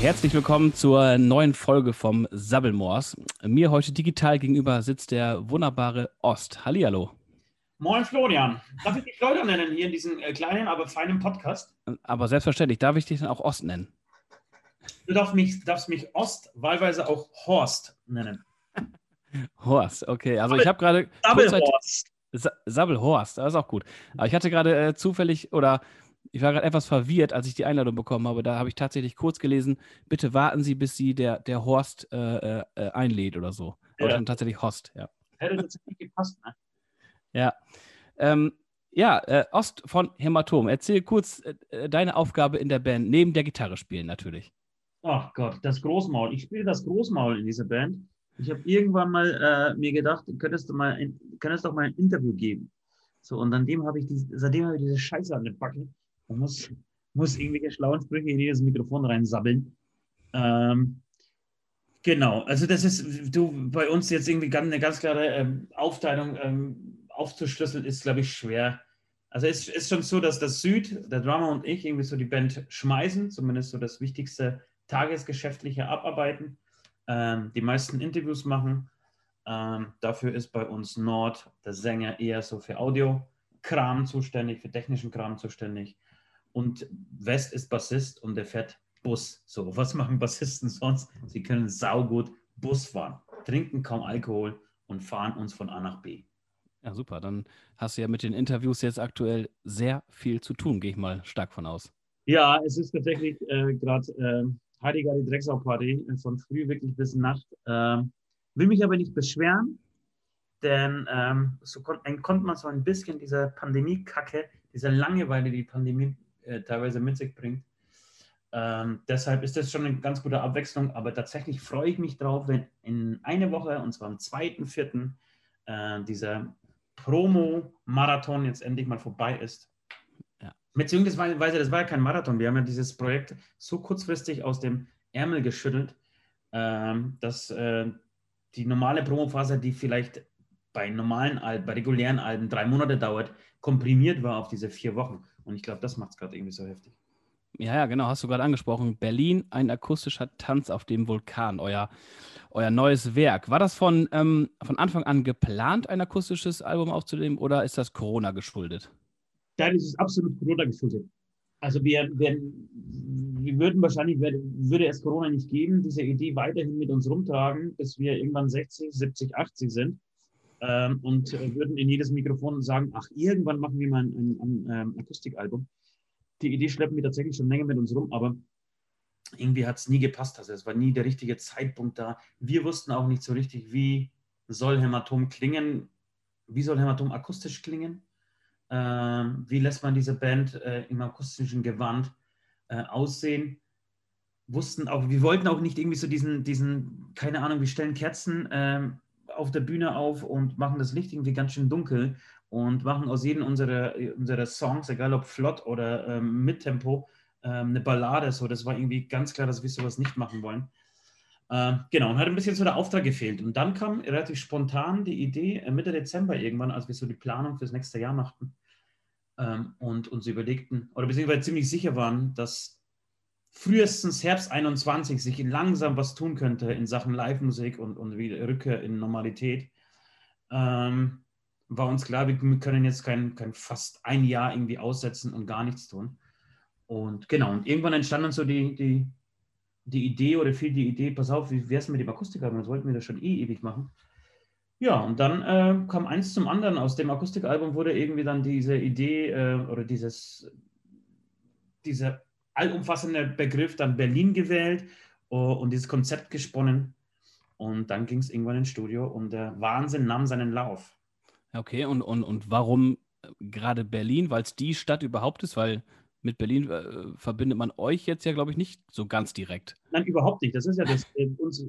Herzlich willkommen zur neuen Folge vom Sabbelmoors. Mir heute digital gegenüber sitzt der wunderbare Ost. Hallihallo. Moin Florian. Darf ich dich Leute nennen hier in diesem äh, kleinen, aber feinen Podcast? Aber selbstverständlich, darf ich dich dann auch Ost nennen? Du darfst mich, darfst mich Ost, wahlweise auch Horst nennen. Horst, okay. Also ich habe gerade. Sabbelhorst. Sabbelhorst, das ist auch gut. Aber ich hatte gerade äh, zufällig oder ich war gerade etwas verwirrt, als ich die Einladung bekommen habe. Da habe ich tatsächlich kurz gelesen, bitte warten Sie, bis Sie der, der Horst äh, äh, äh einlädt oder so. Aber ja. dann tatsächlich Horst, ja. Hätte tatsächlich gepasst, ne? Ja. Ähm, ja, äh, Ost von Hämatom. Erzähl kurz äh, äh, deine Aufgabe in der Band, neben der Gitarre spielen natürlich. Ach Gott, das Großmaul. Ich spiele das Großmaul in dieser Band. Ich habe irgendwann mal mir gedacht, könntest du mal, könntest doch mal ein Interview geben. So, und an dem habe ich die, seitdem habe ich diese Scheiße an den Backen. Man muss, muss irgendwelche schlauen Sprüche in jedes Mikrofon reinsabbeln. Ähm, genau, also das ist, du, bei uns jetzt irgendwie ganz, eine ganz klare ähm, Aufteilung ähm, aufzuschlüsseln, ist, glaube ich, schwer. Also es ist schon so, dass das Süd, der Drummer und ich irgendwie so die Band schmeißen, zumindest so das wichtigste tagesgeschäftliche abarbeiten, ähm, die meisten Interviews machen. Ähm, dafür ist bei uns Nord, der Sänger, eher so für Audio-Kram zuständig, für technischen Kram zuständig. Und West ist Bassist und der fährt Bus. So, was machen Bassisten sonst? Sie können saugut Bus fahren, trinken kaum Alkohol und fahren uns von A nach B. Ja, super. Dann hast du ja mit den Interviews jetzt aktuell sehr viel zu tun, gehe ich mal stark von aus. Ja, es ist tatsächlich äh, gerade äh, Heiliger die Drecksau-Party äh, von früh wirklich bis Nacht. Ähm, will mich aber nicht beschweren, denn ähm, so kon konnte man so ein bisschen diese Pandemie-Kacke, diese Langeweile, die die Pandemie äh, teilweise mit sich bringt. Ähm, deshalb ist das schon eine ganz gute Abwechslung, aber tatsächlich freue ich mich drauf, wenn in eine Woche, und zwar am 2.4., äh, dieser Promo-Marathon jetzt endlich mal vorbei ist. Ja. Beziehungsweise, das war ja kein Marathon. Wir haben ja dieses Projekt so kurzfristig aus dem Ärmel geschüttelt, ähm, dass äh, die normale Promophase, die vielleicht bei normalen Alben, bei regulären Alben drei Monate dauert, komprimiert war auf diese vier Wochen. Und ich glaube, das macht es gerade irgendwie so heftig. Ja, ja, genau, hast du gerade angesprochen. Berlin, ein akustischer Tanz auf dem Vulkan, euer, euer neues Werk. War das von, ähm, von Anfang an geplant, ein akustisches Album aufzunehmen oder ist das Corona geschuldet? Nein, es ist absolut Corona geschuldet. Also wir, wir, wir würden wahrscheinlich, würde es Corona nicht geben, diese Idee weiterhin mit uns rumtragen, bis wir irgendwann 60, 70, 80 sind ähm, und äh, würden in jedes Mikrofon sagen, ach, irgendwann machen wir mal ein, ein, ein, ein ähm, Akustikalbum die Idee schleppen wir tatsächlich schon länger mit uns rum, aber irgendwie hat es nie gepasst. Also es war nie der richtige Zeitpunkt da. Wir wussten auch nicht so richtig, wie soll Hämatom klingen, wie soll Hämatom akustisch klingen, ähm, wie lässt man diese Band äh, im akustischen Gewand äh, aussehen. Wussten auch, wir wollten auch nicht irgendwie so diesen, diesen keine Ahnung, wir stellen Kerzen ähm, auf der Bühne auf und machen das Licht irgendwie ganz schön dunkel und machen aus jedem unserer, unserer Songs, egal ob flott oder ähm, mit Tempo, ähm, eine Ballade. So, das war irgendwie ganz klar, dass wir sowas nicht machen wollen. Ähm, genau, und hat ein bisschen so der Auftrag gefehlt. Und dann kam relativ spontan die Idee, äh, Mitte Dezember irgendwann, als wir so die Planung fürs nächste Jahr machten ähm, und uns überlegten, oder beziehungsweise ziemlich sicher waren, dass frühestens Herbst 21 sich langsam was tun könnte in Sachen Live-Musik und, und wieder Rückkehr in Normalität. Ähm, war uns klar, wir können jetzt kein, kein fast ein Jahr irgendwie aussetzen und gar nichts tun. Und genau, und irgendwann entstand dann so die, die, die Idee oder fiel die Idee, pass auf, wie wäre es mit dem Akustikalbum? Das wollten wir das schon eh ewig machen. Ja, und dann äh, kam eins zum anderen. Aus dem Akustikalbum wurde irgendwie dann diese Idee äh, oder dieses, dieser allumfassende Begriff dann Berlin gewählt uh, und dieses Konzept gesponnen. Und dann ging es irgendwann ins Studio und der Wahnsinn nahm seinen Lauf. Okay, und, und, und warum äh, gerade Berlin? Weil es die Stadt überhaupt ist? Weil mit Berlin äh, verbindet man euch jetzt ja, glaube ich, nicht so ganz direkt. Nein, überhaupt nicht. Das ist ja das. Äh, uns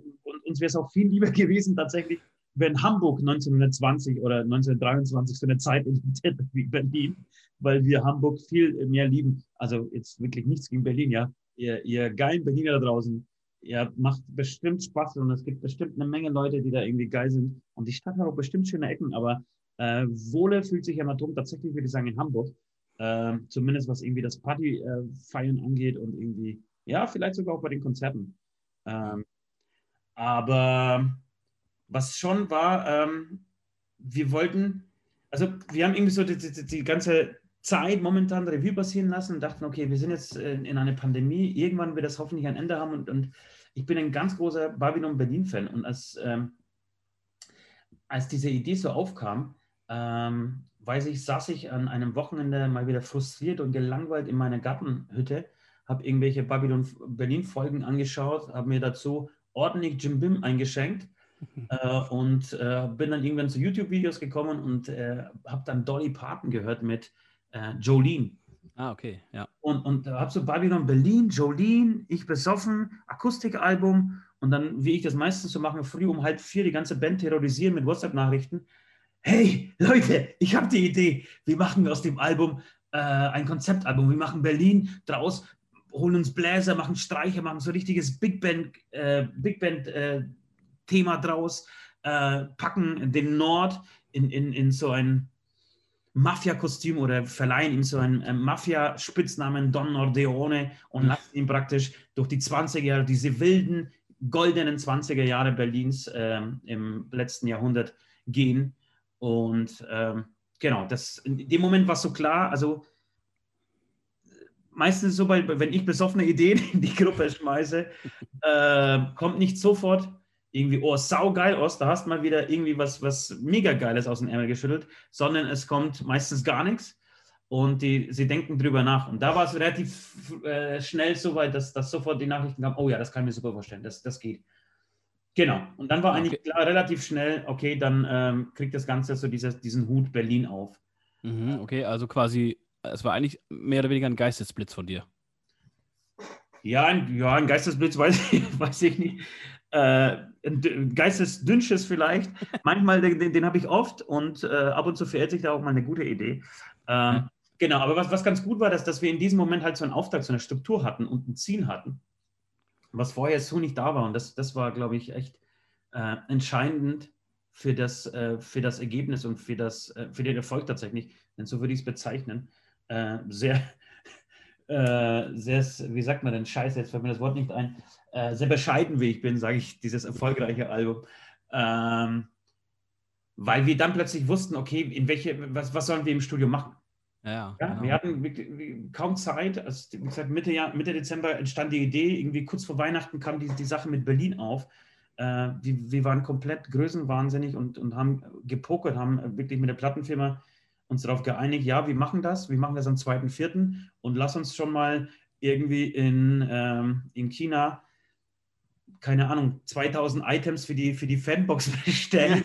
uns wäre es auch viel lieber gewesen, tatsächlich, wenn Hamburg 1920 oder 1923 so eine Zeit hätte wie Berlin, weil wir Hamburg viel mehr lieben. Also jetzt wirklich nichts gegen Berlin, ja. Ihr, ihr geilen Berliner da draußen, ihr macht bestimmt Spaß und es gibt bestimmt eine Menge Leute, die da irgendwie geil sind. Und die Stadt hat auch bestimmt schöne Ecken, aber äh, Wohle fühlt sich Hämatom tatsächlich, würde ich sagen, in Hamburg. Äh, zumindest was irgendwie das Partyfeiern äh, angeht und irgendwie Ja, vielleicht sogar auch bei den Konzerten. Ähm, aber was schon war, ähm, wir wollten, also wir haben irgendwie so die, die, die ganze Zeit momentan Revue passieren lassen und dachten, okay, wir sind jetzt in, in einer Pandemie, irgendwann wird das hoffentlich ein Ende haben und, und ich bin ein ganz großer Babylon Berlin-Fan. Und als, ähm, als diese Idee so aufkam, ähm, weiß ich, saß ich an einem Wochenende mal wieder frustriert und gelangweilt in meiner Gartenhütte, habe irgendwelche Babylon Berlin-Folgen angeschaut, habe mir dazu ordentlich Jim Bim eingeschenkt äh, und äh, bin dann irgendwann zu YouTube-Videos gekommen und äh, habe dann Dolly Parton gehört mit äh, Jolene. Ah, okay, ja. Und, und habe so Babylon Berlin, Jolene, ich besoffen, Akustikalbum und dann, wie ich das meistens so mache, früh um halb vier die ganze Band terrorisieren mit WhatsApp-Nachrichten. Hey, Leute, ich habe die Idee. Wir machen aus dem Album äh, ein Konzeptalbum. Wir machen Berlin draus, holen uns Bläser, machen Streicher, machen so richtiges Big Band, äh, Big Band äh, Thema draus, äh, packen den Nord in, in, in so ein Mafia-Kostüm oder verleihen ihm so einen äh, Mafia-Spitznamen Don Nordeone und lassen ihn praktisch durch die 20er Jahre, diese wilden, goldenen 20er Jahre Berlins äh, im letzten Jahrhundert gehen. Und ähm, genau, das, in dem Moment war es so klar, also meistens so, bei, wenn ich besoffene Ideen in die Gruppe schmeiße, äh, kommt nicht sofort irgendwie, oh, saugeil aus, da hast mal wieder irgendwie was, was mega Geiles aus dem Ärmel geschüttelt, sondern es kommt meistens gar nichts und die, sie denken drüber nach. Und da war es relativ äh, schnell so weit, dass, dass sofort die Nachrichten kamen, oh ja, das kann ich mir super vorstellen, das, das geht. Genau. Und dann war eigentlich klar, relativ schnell, okay, dann ähm, kriegt das Ganze so dieses, diesen Hut Berlin auf. Mhm, okay, also quasi, es war eigentlich mehr oder weniger ein Geistesblitz von dir. Ja, ein, ja, ein Geistesblitz weiß ich, weiß ich nicht äh, Geistesdünnsches vielleicht. Manchmal, den, den habe ich oft und äh, ab und zu verirrt sich da auch mal eine gute Idee. Ähm. Genau, aber was, was ganz gut war, dass, dass wir in diesem Moment halt so einen Auftrag, so eine Struktur hatten und ein Ziel hatten, was vorher so nicht da war. Und das, das war, glaube ich, echt äh, entscheidend für das, äh, für das Ergebnis und für, das, äh, für den Erfolg tatsächlich. Denn so würde ich es bezeichnen. Äh, sehr, äh, sehr, wie sagt man denn, scheiße, jetzt fällt mir das Wort nicht ein, äh, sehr bescheiden wie ich bin, sage ich, dieses erfolgreiche Album. Ähm, weil wir dann plötzlich wussten, okay, in welche, was, was sollen wir im Studio machen? Ja, ja genau. Wir hatten kaum Zeit. Also, wie gesagt, Mitte, Jahr, Mitte Dezember entstand die Idee, irgendwie kurz vor Weihnachten kam die, die Sache mit Berlin auf. Äh, die, wir waren komplett größenwahnsinnig und, und haben gepokert, haben wirklich mit der Plattenfirma uns darauf geeinigt, ja, wir machen das, wir machen das am 2.4. und lass uns schon mal irgendwie in, ähm, in China, keine Ahnung, 2000 Items für die, für die Fanbox bestellen,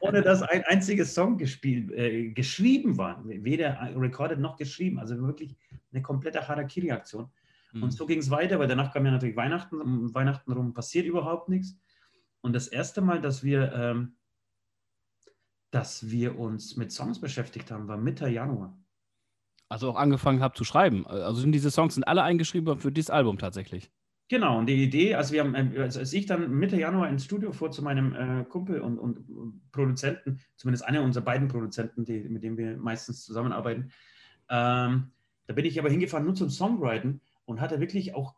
ohne dass ein einziges Song gespielt, äh, geschrieben war. Weder recorded noch geschrieben. Also wirklich eine komplette Harakiri-Aktion. Mhm. Und so ging es weiter, weil danach kam ja natürlich Weihnachten. Um Weihnachten rum passiert überhaupt nichts. Und das erste Mal, dass wir ähm, dass wir uns mit Songs beschäftigt haben, war Mitte Januar. Also auch angefangen habt zu schreiben. Also sind diese Songs sind alle eingeschrieben für dieses Album tatsächlich. Genau, und die Idee, also wir haben, äh, als ich dann Mitte Januar ins Studio fuhr zu meinem äh, Kumpel und, und, Produzenten, zumindest einer unserer beiden Produzenten, die, mit denen wir meistens zusammenarbeiten, ähm, da bin ich aber hingefahren nur zum Songwriten und hatte wirklich auch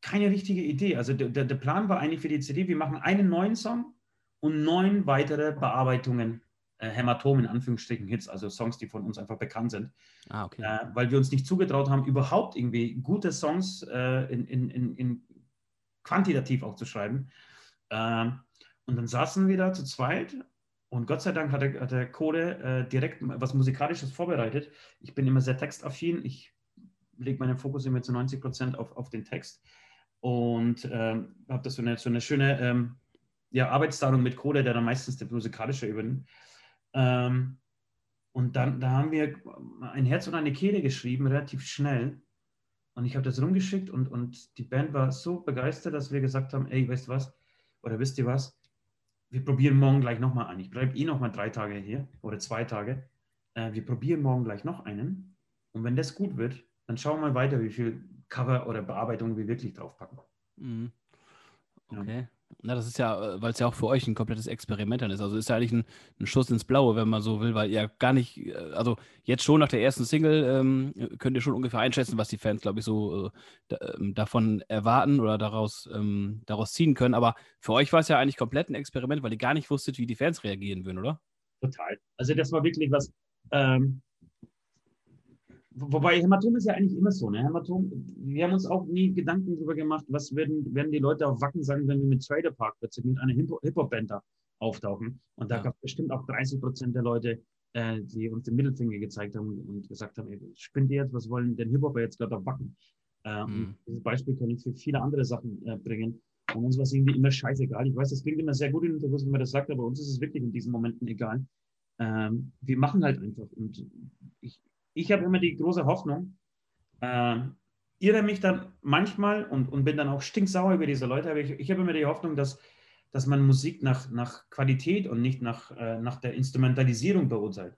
keine richtige Idee. Also der, der Plan war eigentlich für die CD, wir machen einen neuen Song und neun weitere Bearbeitungen äh, Hämatom in Anführungsstrichen Hits, also Songs, die von uns einfach bekannt sind. Ah, okay. Äh, weil wir uns nicht zugetraut haben, überhaupt irgendwie gute Songs äh, in, in, in, in, quantitativ auch zu schreiben. Ähm, und dann saßen wir da zu zweit und Gott sei Dank hat der, hat der Code äh, direkt was Musikalisches vorbereitet. Ich bin immer sehr textaffin. Ich lege meinen Fokus immer zu 90 Prozent auf, auf den Text und ähm, habe das so eine, so eine schöne ähm, ja, Arbeitsteilung mit Code, der dann meistens der musikalische übernimmt. Ähm, und dann da haben wir ein Herz und eine Kehle geschrieben, relativ schnell. Und ich habe das rumgeschickt und, und die Band war so begeistert, dass wir gesagt haben, ey, weißt du was? Oder wisst ihr was? Wir probieren morgen gleich nochmal an. Ich bleibe eh nochmal drei Tage hier oder zwei Tage. Äh, wir probieren morgen gleich noch einen. Und wenn das gut wird, dann schauen wir mal weiter, wie viel Cover oder Bearbeitung wir wirklich draufpacken. Mhm. Okay. Na, das ist ja, äh, weil es ja auch für euch ein komplettes Experiment dann ist. Also ist ja eigentlich ein, ein, Schuss ins Blaue, wenn man so will, weil ihr gar nicht, äh, also jetzt schon nach der ersten Single ähm, könnt ihr schon ungefähr einschätzen, was die Fans, glaube ich, so äh, ähm, davon erwarten oder daraus, ähm, daraus ziehen können. Aber für euch war es ja eigentlich komplett ein Experiment, weil ihr gar nicht wusstet, wie die Fans reagieren würden, oder? Total. Also das war wirklich was, ähm, Wobei Hämatom ist ja eigentlich immer so. Ne? Hämatom, wir haben uns auch nie Gedanken darüber gemacht, was werden, werden die Leute auf Wacken sagen, wenn wir mit Trader Park plötzlich mit einer Hip-Hop-Band da auftauchen. Und da ja. gab es bestimmt auch 30 Prozent der Leute, äh, die uns den Mittelfinger gezeigt haben und gesagt haben, ey, spinnt ihr jetzt, was wollen denn Hip-Hopper jetzt gerade auf Wacken? Äh, mhm. Dieses Beispiel kann ich für viele andere Sachen äh, bringen. Und uns war es irgendwie immer scheißegal. Ich weiß, das klingt immer sehr gut in Interviews, wenn man das sagt, aber uns ist es wirklich in diesen Momenten egal. Ähm, wir machen halt einfach. Und ich, ich habe immer die große Hoffnung, äh, irre mich dann manchmal und, und bin dann auch stinksauer über diese Leute, aber ich, ich habe immer die Hoffnung, dass, dass man Musik nach, nach Qualität und nicht nach, äh, nach der Instrumentalisierung beurteilt.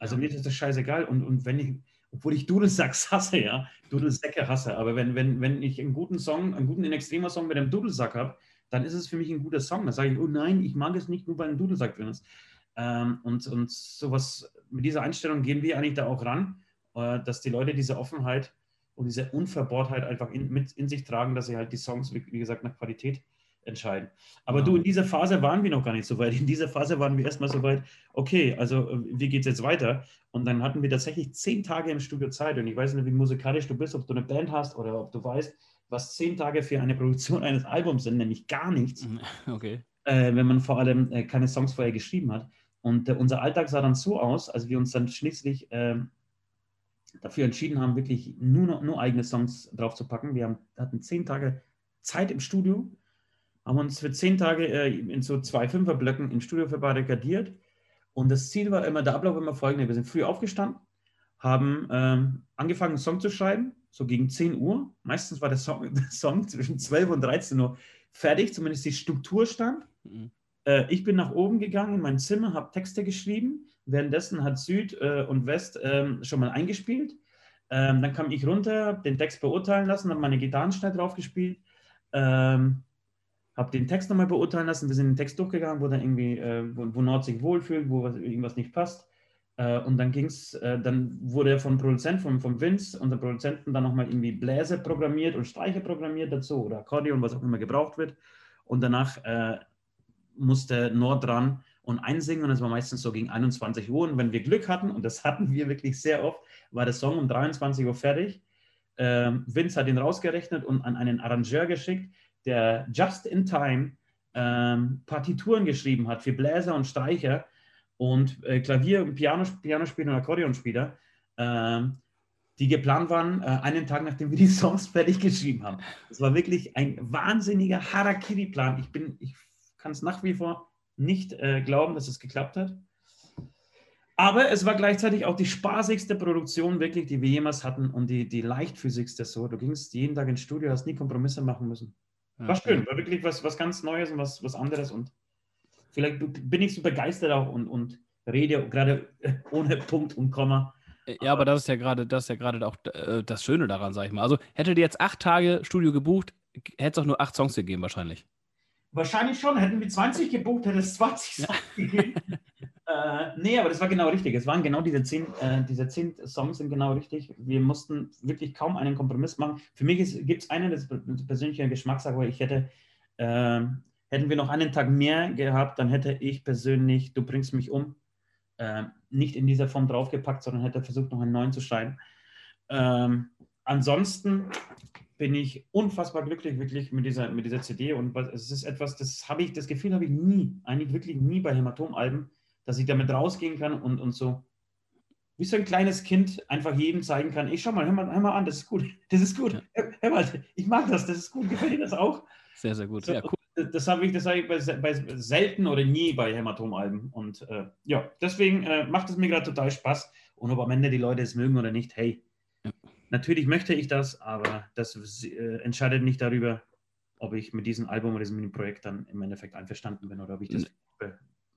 Also mir ist das scheißegal. Und, und wenn ich, obwohl ich Dudelsacks hasse, ja, Dudelsäcke hasse, aber wenn, wenn, wenn ich einen guten Song, einen guten in extremer Song mit einem Dudelsack habe, dann ist es für mich ein guter Song. Dann sage ich, oh nein, ich mag es nicht, nur weil ein Dudelsack drin ist. Ähm, und, und sowas, mit dieser Einstellung gehen wir eigentlich da auch ran, äh, dass die Leute diese Offenheit und diese Unverbohrtheit einfach in, mit in sich tragen, dass sie halt die Songs, wie, wie gesagt, nach Qualität entscheiden. Aber du, in dieser Phase waren wir noch gar nicht so weit. In dieser Phase waren wir erstmal so weit, okay, also äh, wie geht es jetzt weiter? Und dann hatten wir tatsächlich zehn Tage im Studio Zeit. Und ich weiß nicht, wie musikalisch du bist, ob du eine Band hast oder ob du weißt, was zehn Tage für eine Produktion eines Albums sind, nämlich gar nichts. Okay. Äh, wenn man vor allem äh, keine Songs vorher geschrieben hat. Und äh, unser Alltag sah dann so aus, als wir uns dann schließlich ähm, dafür entschieden haben, wirklich nur, nur eigene Songs drauf zu packen. Wir haben, hatten zehn Tage Zeit im Studio, haben uns für zehn Tage äh, in so zwei Fünferblöcken im Studio verbarrikadiert. Und das Ziel war immer, der Ablauf immer folgender. Wir sind früh aufgestanden, haben ähm, angefangen, einen Song zu schreiben, so gegen 10 Uhr. Meistens war der Song, der Song zwischen 12 und 13 Uhr fertig, zumindest die Struktur stand. Mhm. Äh, ich bin nach oben gegangen in mein Zimmer, habe Texte geschrieben. Währenddessen hat Süd äh, und West ähm, schon mal eingespielt. Ähm, dann kam ich runter, den Text beurteilen lassen, habe meine Gitarren schnell drauf gespielt, ähm, habe den Text nochmal beurteilen lassen. Wir sind den Text durchgegangen, wo dann irgendwie, äh, wo, wo, Nord sich wohlfühlt, wo was, irgendwas nicht passt. Äh, und dann ging's, äh, dann wurde vom Produzent, vom, vom Vince, unser Produzenten, dann nochmal irgendwie Bläser programmiert und Streicher programmiert dazu oder Akkordeon, was auch immer gebraucht wird. Und danach äh, musste Nord dran und einsingen und es war meistens so gegen 21 Uhr. Und wenn wir Glück hatten, und das hatten wir wirklich sehr oft, war der Song um 23 Uhr fertig. Ähm, Vince hat ihn rausgerechnet und an einen Arrangeur geschickt, der just in time ähm, Partituren geschrieben hat für Bläser und Streicher und äh, Klavier, Piano, Pianospieler und Akkordeonspieler, ähm, die geplant waren, äh, einen Tag nachdem wir die Songs fertig geschrieben haben. Das war wirklich ein wahnsinniger Harakiri-Plan. Ich bin, ich kann es nach wie vor nicht äh, glauben, dass es geklappt hat. Aber es war gleichzeitig auch die spaßigste Produktion, wirklich, die wir jemals hatten und die, die leichtfüßigste so. Du gingst jeden Tag ins Studio, hast nie Kompromisse machen müssen. War schön, war wirklich was, was ganz Neues und was, was anderes. Und vielleicht bin ich so begeistert auch und, und rede gerade ohne Punkt und Komma. Ja, aber das ist ja gerade, das ist ja gerade auch äh, das Schöne daran, sag ich mal. Also hättet ihr jetzt acht Tage Studio gebucht, hätte es auch nur acht Songs gegeben wahrscheinlich. Wahrscheinlich schon. Hätten wir 20 gebucht, hätte es 20 Songs gegeben. äh, nee, aber das war genau richtig. Es waren genau diese zehn, äh, diese zehn Songs sind genau richtig. Wir mussten wirklich kaum einen Kompromiss machen. Für mich gibt es einen, das ist persönliche Geschmackssache, aber ich hätte, äh, hätten wir noch einen Tag mehr gehabt, dann hätte ich persönlich, du bringst mich um, äh, nicht in dieser Form draufgepackt, sondern hätte versucht, noch einen neuen zu schreiben. Ähm, ansonsten bin ich unfassbar glücklich wirklich mit dieser, mit dieser CD und es ist etwas, das habe ich, das Gefühl habe ich nie, eigentlich wirklich nie bei Hämatom-Alben, dass ich damit rausgehen kann und, und so wie so ein kleines Kind einfach jedem zeigen kann, ich schau mal, hör mal, hör mal an, das ist gut, das ist gut, hör, hör mal, ich mag das, das ist gut, gefällt dir das auch? Sehr, sehr gut, so, ja, cool. Das habe ich, das habe ich bei, bei, selten oder nie bei Hämatom-Alben. Und äh, ja, deswegen äh, macht es mir gerade total Spaß. Und ob am Ende die Leute es mögen oder nicht, hey, ja. Natürlich möchte ich das, aber das äh, entscheidet nicht darüber, ob ich mit diesem Album oder diesem Projekt dann im Endeffekt einverstanden bin oder ob ich das.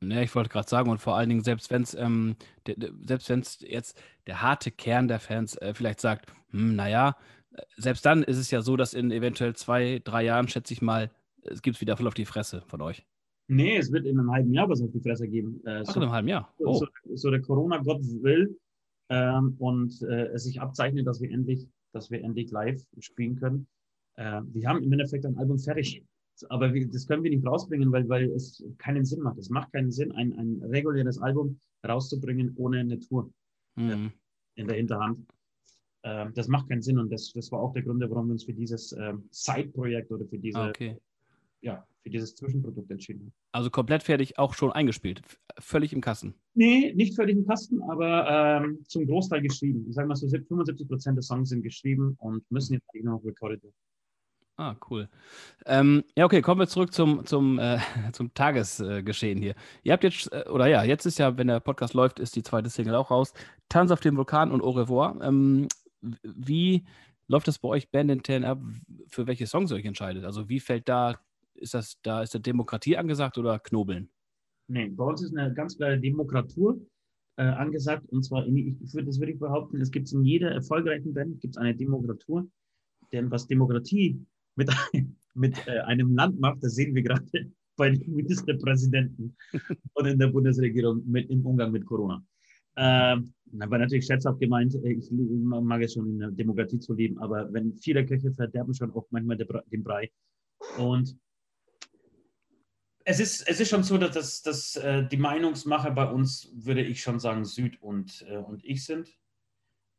Ne, ich wollte gerade sagen, und vor allen Dingen, selbst wenn es ähm, selbst wenn es jetzt der harte Kern der Fans äh, vielleicht sagt, hm, naja, äh, selbst dann ist es ja so, dass in eventuell zwei, drei Jahren, schätze ich mal, es gibt wieder voll auf die Fresse von euch? Nee, es wird in einem halben Jahr was auf die Fresse geben. Äh, Ach, so, in einem halben Jahr. Oh. So, so, der Corona-Gott will ähm, und äh, es sich abzeichnet, dass wir endlich, dass wir endlich live spielen können. Äh, wir haben im Endeffekt ein Album fertig. Aber wir, das können wir nicht rausbringen, weil, weil es keinen Sinn macht. Es macht keinen Sinn, ein, ein reguläres Album rauszubringen ohne eine Tour mhm. in der Hinterhand. Äh, das macht keinen Sinn und das, das war auch der Grund, warum wir uns für dieses ähm, Side-Projekt oder für diese okay ja, für dieses Zwischenprodukt entschieden habe. Also komplett fertig, auch schon eingespielt, völlig im Kasten? Nee, nicht völlig im Kasten, aber ähm, zum Großteil geschrieben. Ich sage mal so, 75 Prozent der Songs sind geschrieben und müssen jetzt eigentlich noch recorded werden. Ah, cool. Ähm, ja, okay, kommen wir zurück zum, zum, äh, zum Tagesgeschehen hier. Ihr habt jetzt, äh, oder ja, jetzt ist ja, wenn der Podcast läuft, ist die zweite Single auch raus. Tanz auf dem Vulkan und Au revoir. Ähm, wie läuft das bei euch Band intern ab, für welche Songs ihr euch entscheidet? Also wie fällt da ist das, da ist der Demokratie angesagt oder Knobeln? Nee, bei uns ist eine ganz klare Demokratur äh, angesagt. Und zwar, in, ich würde, das würde ich behaupten, es gibt in jeder erfolgreichen Band gibt eine Demokratur. Denn was Demokratie mit, mit äh, einem Land macht, das sehen wir gerade bei den Ministerpräsidenten und in der Bundesregierung mit, im Umgang mit Corona. Ähm, aber natürlich scherzhaft gemeint, äh, ich mag es schon in der Demokratie zu leben, aber wenn viele Köche verderben schon auch manchmal den Brei. Und es ist, es ist schon so, dass, dass, dass äh, die Meinungsmacher bei uns, würde ich schon sagen, Süd und, äh, und ich sind,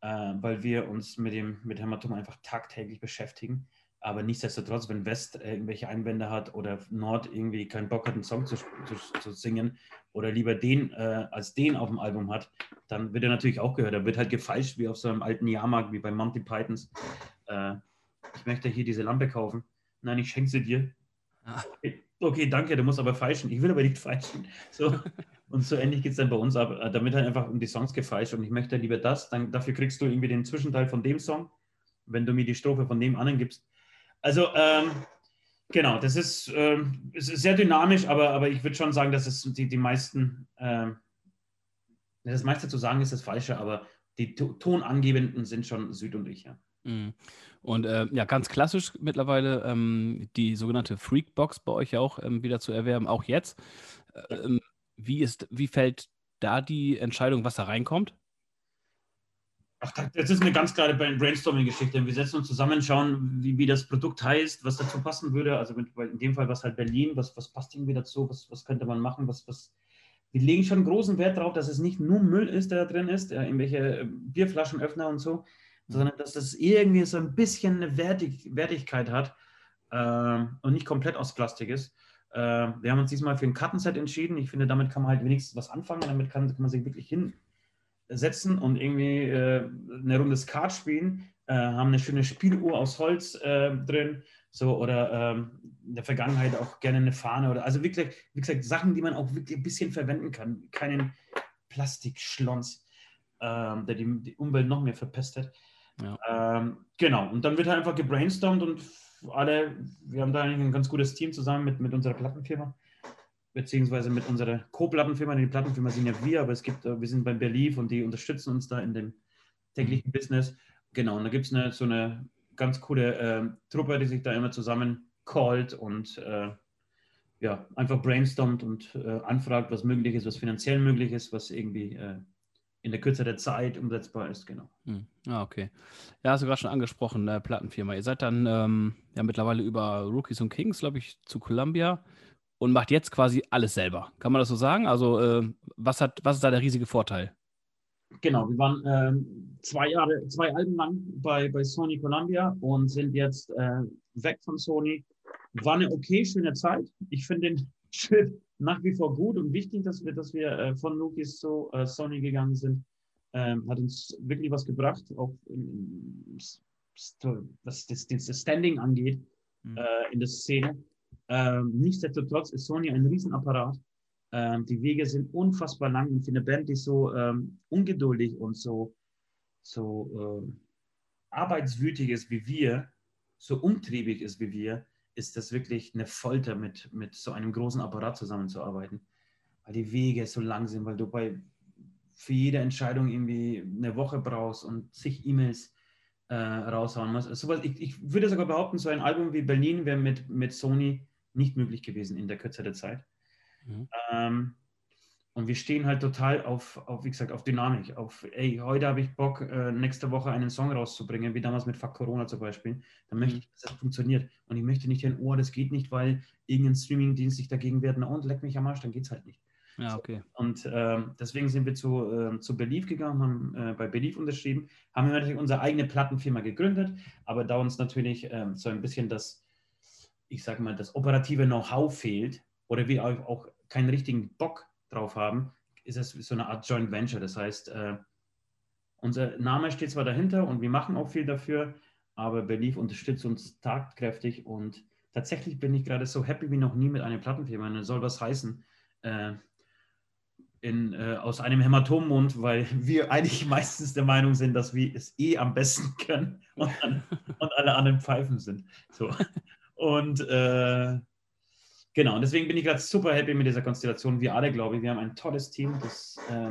äh, weil wir uns mit dem mit Hämatom einfach tagtäglich beschäftigen. Aber nichtsdestotrotz, wenn West irgendwelche Einwände hat oder Nord irgendwie keinen Bock hat, einen Song zu, zu, zu singen oder lieber den äh, als den auf dem Album hat, dann wird er natürlich auch gehört. Er wird halt gefeilscht wie auf so einem alten Jahrmarkt, wie bei Monty Pythons. Äh, ich möchte hier diese Lampe kaufen. Nein, ich schenke sie dir. Ah okay, danke, du musst aber feilschen. Ich will aber nicht feilschen. So. Und so ähnlich geht es dann bei uns ab. Damit halt einfach um die Songs gefeilscht und ich möchte lieber das, dann dafür kriegst du irgendwie den Zwischenteil von dem Song, wenn du mir die Strophe von dem anderen gibst. Also, ähm, genau, das ist, ähm, ist sehr dynamisch, aber, aber ich würde schon sagen, dass es die, die meisten, ähm, das meiste zu sagen ist das Falsche, aber die Tonangebenden sind schon Süd und ich, ja. Und äh, ja, ganz klassisch mittlerweile ähm, die sogenannte Freakbox bei euch ja auch ähm, wieder zu erwerben, auch jetzt. Ähm, wie, ist, wie fällt da die Entscheidung, was da reinkommt? Ach, das ist eine ganz klare Brainstorming-Geschichte. Wir setzen uns zusammen, schauen, wie, wie das Produkt heißt, was dazu passen würde. Also in dem Fall was halt Berlin, was, was passt irgendwie dazu, was, was könnte man machen, was, was, wir legen schon großen Wert darauf, dass es nicht nur Müll ist, der da drin ist, äh, irgendwelche Bierflaschenöffner und so, sondern dass es irgendwie so ein bisschen eine Wertig Wertigkeit hat äh, und nicht komplett aus Plastik ist. Äh, wir haben uns diesmal für ein Kartenset entschieden. Ich finde, damit kann man halt wenigstens was anfangen. Damit kann, kann man sich wirklich hinsetzen und irgendwie äh, eine Runde Skat spielen. Äh, haben eine schöne Spieluhr aus Holz äh, drin. So, oder ähm, in der Vergangenheit auch gerne eine Fahne oder also wirklich, wie gesagt, Sachen, die man auch wirklich ein bisschen verwenden kann. Keinen Plastikschlons, ähm, der die, die Umwelt noch mehr verpestet. Ja. Ähm, genau, und dann wird halt einfach gebrainstormt und alle, wir haben da eigentlich ein ganz gutes Team zusammen mit, mit unserer Plattenfirma, beziehungsweise mit unserer Co-Plattenfirma. Die Plattenfirma sind ja wir, aber es gibt, äh, wir sind beim Belief und die unterstützen uns da in dem täglichen mhm. Business. Genau, und da gibt es eine, so eine ganz coole äh, Truppe, die sich da immer zusammen callt und äh, ja, einfach brainstormt und äh, anfragt, was möglich ist, was finanziell möglich ist, was irgendwie äh, in der Kürze der Zeit umsetzbar ist, genau. Hm. Ah, okay. Ja, hast du gerade schon angesprochen, äh, Plattenfirma. Ihr seid dann ähm, ja mittlerweile über Rookies und Kings, glaube ich, zu Columbia und macht jetzt quasi alles selber. Kann man das so sagen? Also, äh, was, hat, was ist da der riesige Vorteil? Genau, wir waren ähm, zwei Jahre, zwei Alben lang bei, bei Sony Columbia und sind jetzt äh, weg von Sony. War eine okay, schöne Zeit. Ich finde den Schritt nach wie vor gut und wichtig, dass wir, dass wir äh, von Lukis zu äh, Sony gegangen sind. Ähm, hat uns wirklich was gebracht, auch in, was das, das Standing angeht mhm. äh, in der Szene. Ähm, nichtsdestotrotz ist Sony ein Riesenapparat. Ähm, die Wege sind unfassbar lang und für eine Band, die so ähm, ungeduldig und so, so äh, arbeitswütig ist wie wir, so umtriebig ist wie wir, ist das wirklich eine Folter, mit, mit so einem großen Apparat zusammenzuarbeiten, weil die Wege so lang sind, weil du bei für jede Entscheidung irgendwie eine Woche brauchst und zig E-Mails äh, raushauen musst. Also, ich, ich würde sogar behaupten, so ein Album wie Berlin wäre mit, mit Sony nicht möglich gewesen in der Kürze der Zeit. Mhm. Ähm, und wir stehen halt total auf, auf, wie gesagt, auf Dynamik. Auf, ey, heute habe ich Bock, äh, nächste Woche einen Song rauszubringen, wie damals mit Fuck Corona zum Beispiel. Dann möchte mhm. ich, dass das funktioniert. Und ich möchte nicht hören, oh, das geht nicht, weil irgendein Streamingdienst sich dagegen wehrt. Na und, leck mich am Arsch, dann geht es halt nicht. Ja, okay. Und äh, deswegen sind wir zu, äh, zu Belief gegangen, haben äh, bei Belief unterschrieben, haben wir natürlich unsere eigene Plattenfirma gegründet, aber da uns natürlich ähm, so ein bisschen das, ich sage mal, das operative Know-how fehlt oder wir auch, auch keinen richtigen Bock drauf haben, ist es so eine Art Joint Venture. Das heißt, äh, unser Name steht zwar dahinter und wir machen auch viel dafür, aber Belief unterstützt uns tatkräftig und tatsächlich bin ich gerade so happy wie noch nie mit einer Plattenfirma. Das soll was heißen. Äh, in, äh, aus einem Hämatommund, weil wir eigentlich meistens der Meinung sind, dass wir es eh am besten können und, und alle anderen Pfeifen sind. So. Und äh, Genau, und deswegen bin ich gerade super happy mit dieser Konstellation. Wir alle, glaube ich, wir haben ein tolles Team, das äh,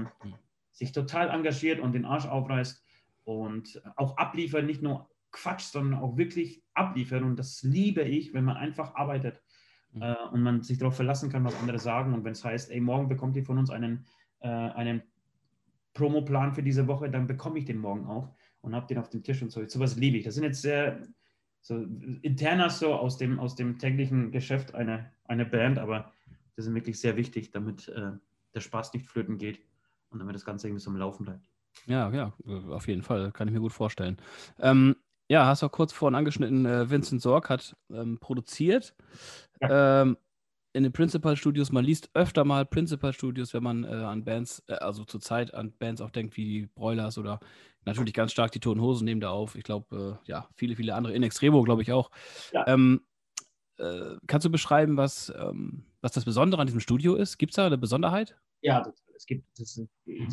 sich total engagiert und den Arsch aufreißt und auch abliefert, nicht nur Quatsch, sondern auch wirklich abliefert. Und das liebe ich, wenn man einfach arbeitet mhm. äh, und man sich darauf verlassen kann, was andere sagen. Und wenn es heißt, ey, morgen bekommt ihr von uns einen, äh, einen Promoplan für diese Woche, dann bekomme ich den morgen auch und habe den auf dem Tisch und so. Sowas liebe ich. Das sind jetzt sehr so interner so aus dem, aus dem täglichen Geschäft eine, eine Band, aber das ist wirklich sehr wichtig, damit äh, der Spaß nicht flöten geht und damit das Ganze irgendwie so am Laufen bleibt. Ja, ja, auf jeden Fall, kann ich mir gut vorstellen. Ähm, ja, hast du auch kurz vorhin angeschnitten, äh, Vincent Sorg hat ähm, produziert. Ja. Ähm, in den Principal Studios, man liest öfter mal Principal Studios, wenn man äh, an Bands, äh, also zur Zeit an Bands auch denkt, wie die Broilers oder natürlich ganz stark die Toten Hosen nehmen da auf. Ich glaube, äh, ja, viele, viele andere. In Extremo, glaube ich auch. Ja. Ähm, äh, kannst du beschreiben, was, ähm, was das Besondere an diesem Studio ist? Gibt es da eine Besonderheit? Ja, es gibt das sind,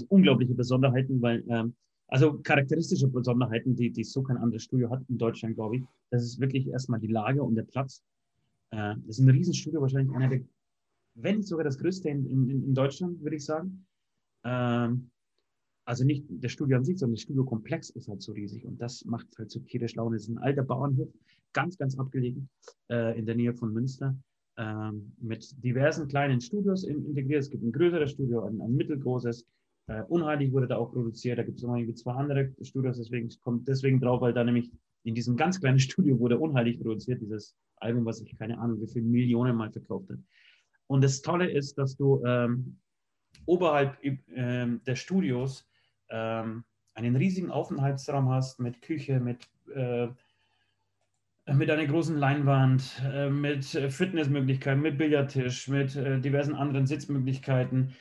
unglaubliche Besonderheiten, weil, ähm, also charakteristische Besonderheiten, die, die so kein anderes Studio hat in Deutschland, glaube ich. Das ist wirklich erstmal die Lage und der Platz. Äh, das ist ein Riesenstudio, wahrscheinlich einer der, wenn nicht sogar das größte in, in, in Deutschland, würde ich sagen. Ähm, also nicht der Studio an sich, sondern der Studiokomplex ist halt so riesig und das macht halt so tierisch Laune. Es ist ein alter Bauernhof, ganz, ganz abgelegen äh, in der Nähe von Münster ähm, mit diversen kleinen Studios integriert. Es gibt ein größeres Studio, ein, ein mittelgroßes. Äh, Unheilig wurde da auch produziert. Da gibt es noch irgendwie zwei andere Studios, deswegen kommt deswegen drauf, weil da nämlich in diesem ganz kleinen Studio wurde Unheilig produziert, dieses Album, was ich keine Ahnung, wie viele Millionen Mal verkauft hat. Und das Tolle ist, dass du ähm, oberhalb ähm, der Studios ähm, einen riesigen Aufenthaltsraum hast mit Küche, mit, äh, mit einer großen Leinwand, äh, mit Fitnessmöglichkeiten, mit Billardtisch, mit äh, diversen anderen Sitzmöglichkeiten.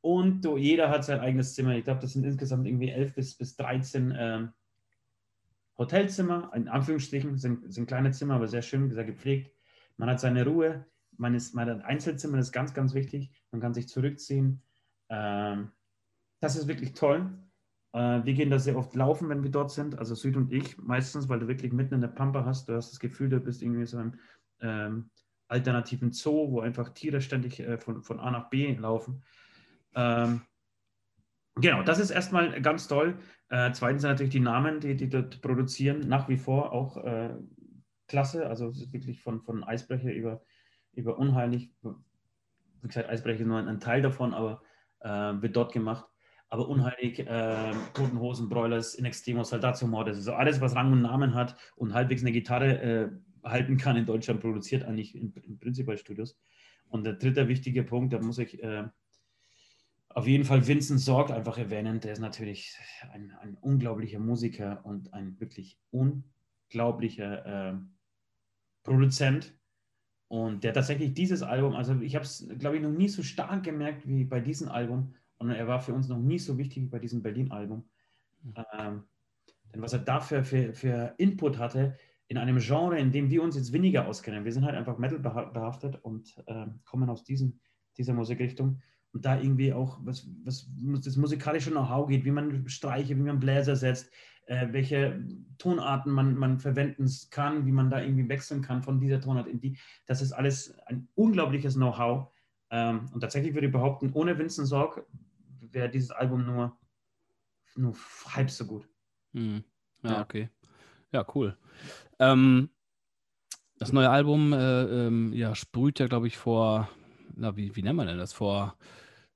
Und du, jeder hat sein eigenes Zimmer. Ich glaube, das sind insgesamt irgendwie 11 bis, bis 13 ähm, Hotelzimmer, in Anführungsstrichen, sind, sind kleine Zimmer, aber sehr schön, sehr gepflegt. Man hat seine Ruhe, man, ist, man hat Einzelzimmer, das ist ganz, ganz wichtig. Man kann sich zurückziehen. Ähm, das ist wirklich toll. Äh, wir gehen da sehr oft laufen, wenn wir dort sind, also Süd und ich meistens, weil du wirklich mitten in der Pampa hast. Du hast das Gefühl, du bist irgendwie so einem ähm, alternativen Zoo, wo einfach Tiere ständig äh, von, von A nach B laufen. Ähm, genau, das ist erstmal ganz toll. Äh, zweitens natürlich die Namen, die, die dort produzieren, nach wie vor auch äh, klasse. Also es ist wirklich von, von Eisbrecher über, über Unheilig. Wie gesagt, Eisbrecher ist nur ein, ein Teil davon, aber äh, wird dort gemacht aber unheilig, äh, Toten Hosen, Broilers, In Extremo, Soldatio Mordes, also alles, was Rang und Namen hat und halbwegs eine Gitarre äh, halten kann in Deutschland, produziert eigentlich in, in Prinzipalstudios. Und der dritte wichtige Punkt, da muss ich äh, auf jeden Fall Vincent Sorg einfach erwähnen. Der ist natürlich ein, ein unglaublicher Musiker und ein wirklich unglaublicher äh, Produzent. Und der tatsächlich dieses Album, also ich habe es, glaube ich, noch nie so stark gemerkt wie bei diesem Album, und er war für uns noch nie so wichtig wie bei diesem Berlin-Album. Ähm, denn was er dafür für, für Input hatte, in einem Genre, in dem wir uns jetzt weniger auskennen. Wir sind halt einfach Metal behaftet und äh, kommen aus diesem, dieser Musikrichtung. Und da irgendwie auch, was, was das musikalische Know-how geht, wie man Streiche, wie man Bläser setzt, äh, welche Tonarten man, man verwenden kann, wie man da irgendwie wechseln kann von dieser Tonart in die. Das ist alles ein unglaubliches Know-how. Ähm, und tatsächlich würde ich behaupten, ohne Vincent Sorg wäre dieses Album nur, nur halb so gut. Hm. Ja, ja, okay. Ja, cool. Ähm, Das neue Album äh, ähm, ja, sprüht ja, glaube ich, vor, na, wie, wie nennt man denn das? Vor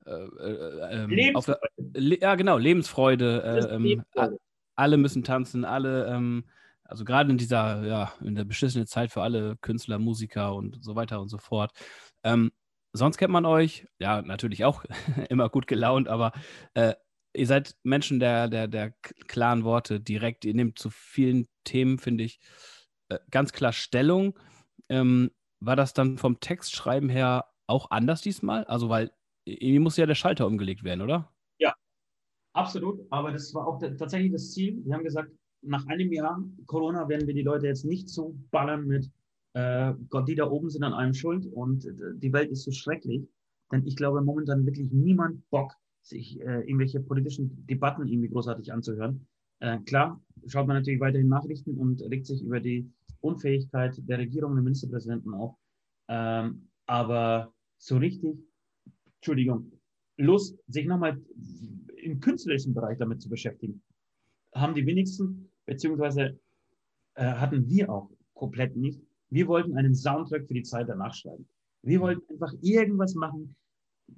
äh, äh, ähm, auf der, le, ja, genau, Lebensfreude. Äh, ähm, Lebensfreude. alle müssen tanzen, alle, ähm, also gerade in dieser, ja, in der beschissenen Zeit für alle Künstler, Musiker und so weiter und so fort. Ähm, sonst kennt man euch, ja, natürlich auch immer gut gelaunt, aber äh, ihr seid Menschen der, der, der klaren Worte direkt. Ihr nehmt zu vielen Themen, finde ich, äh, ganz klar Stellung. Ähm, war das dann vom Textschreiben her auch anders diesmal? Also, weil irgendwie muss ja der Schalter umgelegt werden, oder? Ja, absolut. Aber das war auch tatsächlich das Ziel. Wir haben gesagt, nach einem Jahr Corona werden wir die Leute jetzt nicht so ballern mit äh, Gott, die da oben sind an allem schuld und äh, die Welt ist so schrecklich. Denn ich glaube momentan wirklich niemand Bock, sich äh, irgendwelche politischen Debatten irgendwie großartig anzuhören. Äh, klar, schaut man natürlich weiterhin Nachrichten und regt sich über die Unfähigkeit der Regierung der Ministerpräsidenten auf. Ähm, aber so richtig, Entschuldigung, Lust, sich nochmal im künstlerischen Bereich damit zu beschäftigen, haben die wenigsten, beziehungsweise äh, hatten wir auch komplett nicht. Wir wollten einen Soundtrack für die Zeit danach schreiben. Wir wollten einfach irgendwas machen,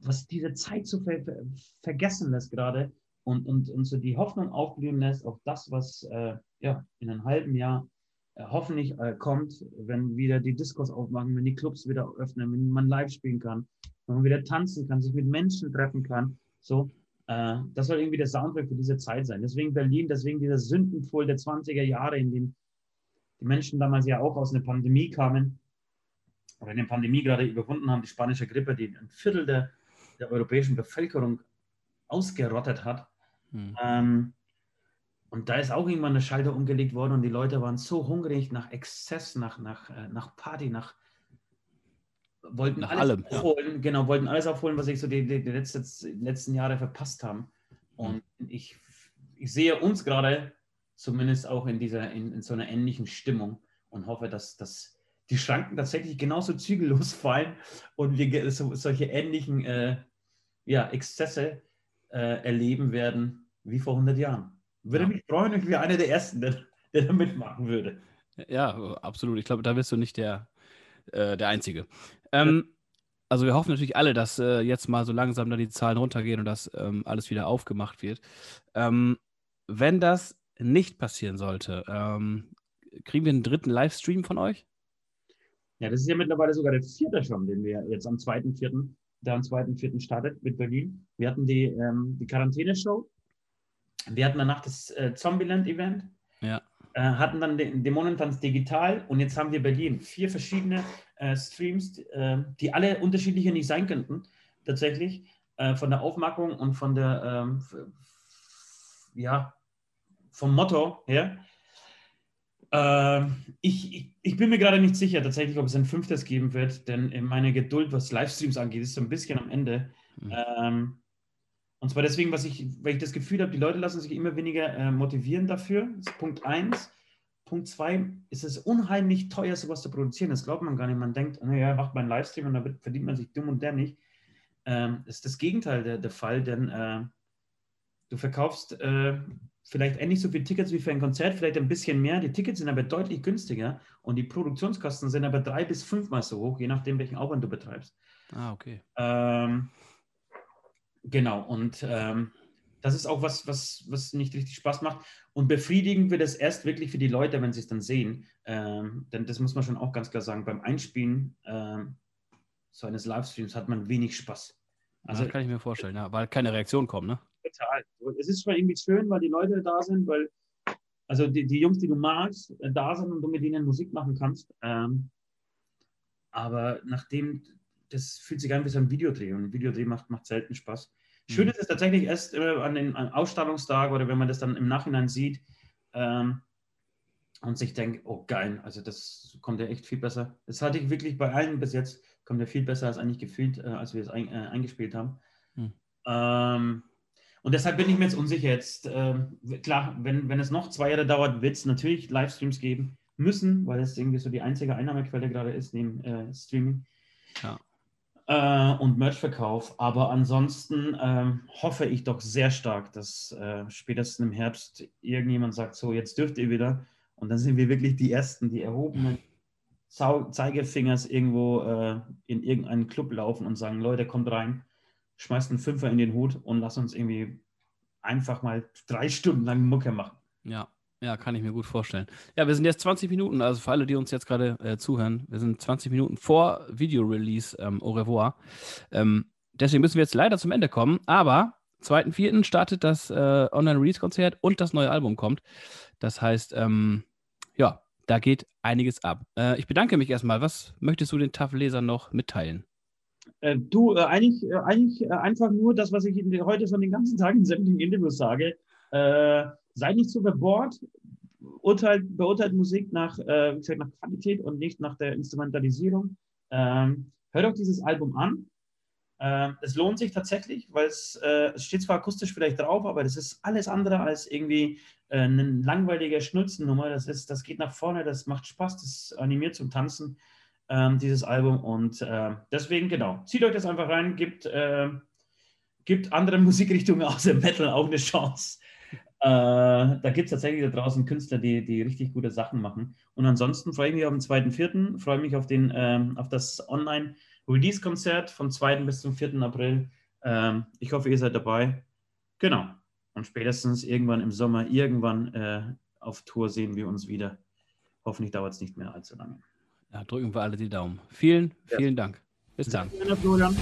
was diese Zeit so ver ver vergessen lässt gerade und, und, und so die Hoffnung aufblühen lässt auf das, was äh, ja, in einem halben Jahr äh, hoffentlich äh, kommt, wenn wieder die Discos aufmachen, wenn die Clubs wieder öffnen, wenn man live spielen kann, wenn man wieder tanzen kann, sich mit Menschen treffen kann. So, äh, das soll irgendwie der Soundtrack für diese Zeit sein. Deswegen Berlin, deswegen dieser Sündenpfuhl der 20er Jahre, in dem die Menschen damals ja auch aus einer Pandemie kamen oder eine Pandemie gerade überwunden haben, die spanische Grippe, die ein Viertel der, der europäischen Bevölkerung ausgerottet hat. Hm. Ähm, und da ist auch irgendwann der Schalter umgelegt worden und die Leute waren so hungrig nach Exzess, nach, nach, äh, nach Party, nach wollten nach alles allem, aufholen, ja. genau, wollten alles aufholen, was ich so die, die, die letzte, letzten Jahre verpasst haben. Und hm. ich, ich sehe uns gerade zumindest auch in dieser, in, in so einer ähnlichen Stimmung und hoffe, dass, dass die Schranken tatsächlich genauso zügellos fallen und wir so, solche ähnlichen äh, ja, Exzesse äh, erleben werden wie vor 100 Jahren. Würde ja. mich freuen, ich wäre einer der Ersten, der, der da mitmachen würde. Ja, absolut. Ich glaube, da bist du nicht der, äh, der Einzige. Ähm, also wir hoffen natürlich alle, dass äh, jetzt mal so langsam da die Zahlen runtergehen und dass ähm, alles wieder aufgemacht wird. Ähm, wenn das nicht passieren sollte, ähm, kriegen wir einen dritten Livestream von euch? Ja, das ist ja mittlerweile sogar der vierte schon, den wir jetzt am 2.4., der am 2.4. startet mit Berlin. Wir hatten die, ähm, die Quarantäne-Show. Wir hatten danach das äh, Zombieland-Event. Ja. Äh, hatten dann den Dämonentanz digital und jetzt haben wir Berlin. Vier verschiedene äh, Streams, äh, die alle unterschiedlicher nicht sein könnten, tatsächlich. Äh, von der Aufmachung und von der, ähm, ja, vom Motto her. Äh, ich, ich, ich, bin mir gerade nicht sicher tatsächlich, ob es ein fünftes geben wird, denn meine Geduld, was Livestreams angeht, ist so ein bisschen am Ende. Mhm. Ähm, und zwar deswegen, was ich, weil ich das Gefühl habe, die Leute lassen sich immer weniger äh, motivieren dafür. Das ist Punkt eins. Punkt zwei, ist es unheimlich teuer, sowas zu produzieren. Das glaubt man gar nicht. Man denkt, naja, macht man einen Livestream und dann verdient man sich dumm und dämlich. Ähm, das ist das Gegenteil der, der Fall, denn äh, du verkaufst äh, vielleicht ähnlich so viele Tickets wie für ein Konzert, vielleicht ein bisschen mehr. Die Tickets sind aber deutlich günstiger und die Produktionskosten sind aber drei bis fünfmal so hoch, je nachdem, welchen Aufwand du betreibst. Ah, okay. Ähm, genau, und ähm, das ist auch was, was, was nicht richtig Spaß macht. Und befriedigend wird es erst wirklich für die Leute, wenn sie es dann sehen. Ähm, denn das muss man schon auch ganz klar sagen, beim Einspielen ähm, so eines Livestreams hat man wenig Spaß. Also, das kann ich mir vorstellen, ja, weil keine Reaktion kommt, ne? Total. Es ist schon irgendwie schön, weil die Leute da sind, weil, also die, die Jungs, die du magst, äh, da sind und du mit ihnen Musik machen kannst. Ähm, aber nachdem, das fühlt sich an wie so ein Videodreh und ein Videodreh macht, macht selten Spaß. Schön mhm. ist es tatsächlich erst äh, an den an Ausstrahlungstag oder wenn man das dann im Nachhinein sieht ähm, und sich denkt, oh geil, also das kommt ja echt viel besser. Das hatte ich wirklich bei allen bis jetzt, kommt ja viel besser als eigentlich gefühlt, äh, als wir es ein, äh, eingespielt haben. Mhm. Ähm, und deshalb bin ich mir jetzt unsicher. Jetzt, äh, klar, wenn, wenn es noch zwei Jahre dauert, wird es natürlich Livestreams geben müssen, weil es irgendwie so die einzige Einnahmequelle gerade ist, neben äh, Streaming. Ja. Äh, und Merchverkauf. Aber ansonsten ähm, hoffe ich doch sehr stark, dass äh, spätestens im Herbst irgendjemand sagt: So, jetzt dürft ihr wieder. Und dann sind wir wirklich die Ersten, die erhobenen Zeigefingers irgendwo äh, in irgendeinen Club laufen und sagen, Leute, kommt rein, schmeißt einen Fünfer in den Hut und lass uns irgendwie einfach mal drei Stunden lang Mucke machen. Ja, ja, kann ich mir gut vorstellen. Ja, wir sind jetzt 20 Minuten, also für alle, die uns jetzt gerade äh, zuhören, wir sind 20 Minuten vor Video-Release ähm, Au revoir. Ähm, deswegen müssen wir jetzt leider zum Ende kommen, aber 2.4. startet das äh, Online-Release-Konzert und das neue Album kommt. Das heißt, ähm, ja, da geht einiges ab. Äh, ich bedanke mich erstmal. Was möchtest du den TAF-Lesern noch mitteilen? Äh, du, äh, eigentlich, äh, eigentlich äh, einfach nur das, was ich heute schon den ganzen Tag in sämtlichen Interviews sage. Äh, sei nicht so überbord, urteilt, beurteilt Musik nach, wie gesagt, nach Qualität und nicht nach der Instrumentalisierung. Ähm, hör doch dieses Album an. Ähm, es lohnt sich tatsächlich, weil es, es steht zwar akustisch vielleicht drauf, aber das ist alles andere als irgendwie eine langweilige Schnulzennummer. Das, das geht nach vorne, das macht Spaß, das animiert zum Tanzen, ähm, dieses Album. Und äh, deswegen, genau, zieht euch das einfach rein, gibt, äh, gibt anderen Musikrichtungen außer Metal auch eine Chance. Äh, da gibt es tatsächlich da draußen Künstler, die, die richtig gute Sachen machen. Und ansonsten freue ich mich auf den 2.4., freue mich auf, den, ähm, auf das Online-Release-Konzert vom 2. bis zum 4. April. Ähm, ich hoffe, ihr seid dabei. Genau. Und spätestens irgendwann im Sommer, irgendwann äh, auf Tour sehen wir uns wieder. Hoffentlich dauert es nicht mehr allzu lange. Ja, drücken wir alle die Daumen. Vielen, vielen ja. Dank. Bis dann. Florian.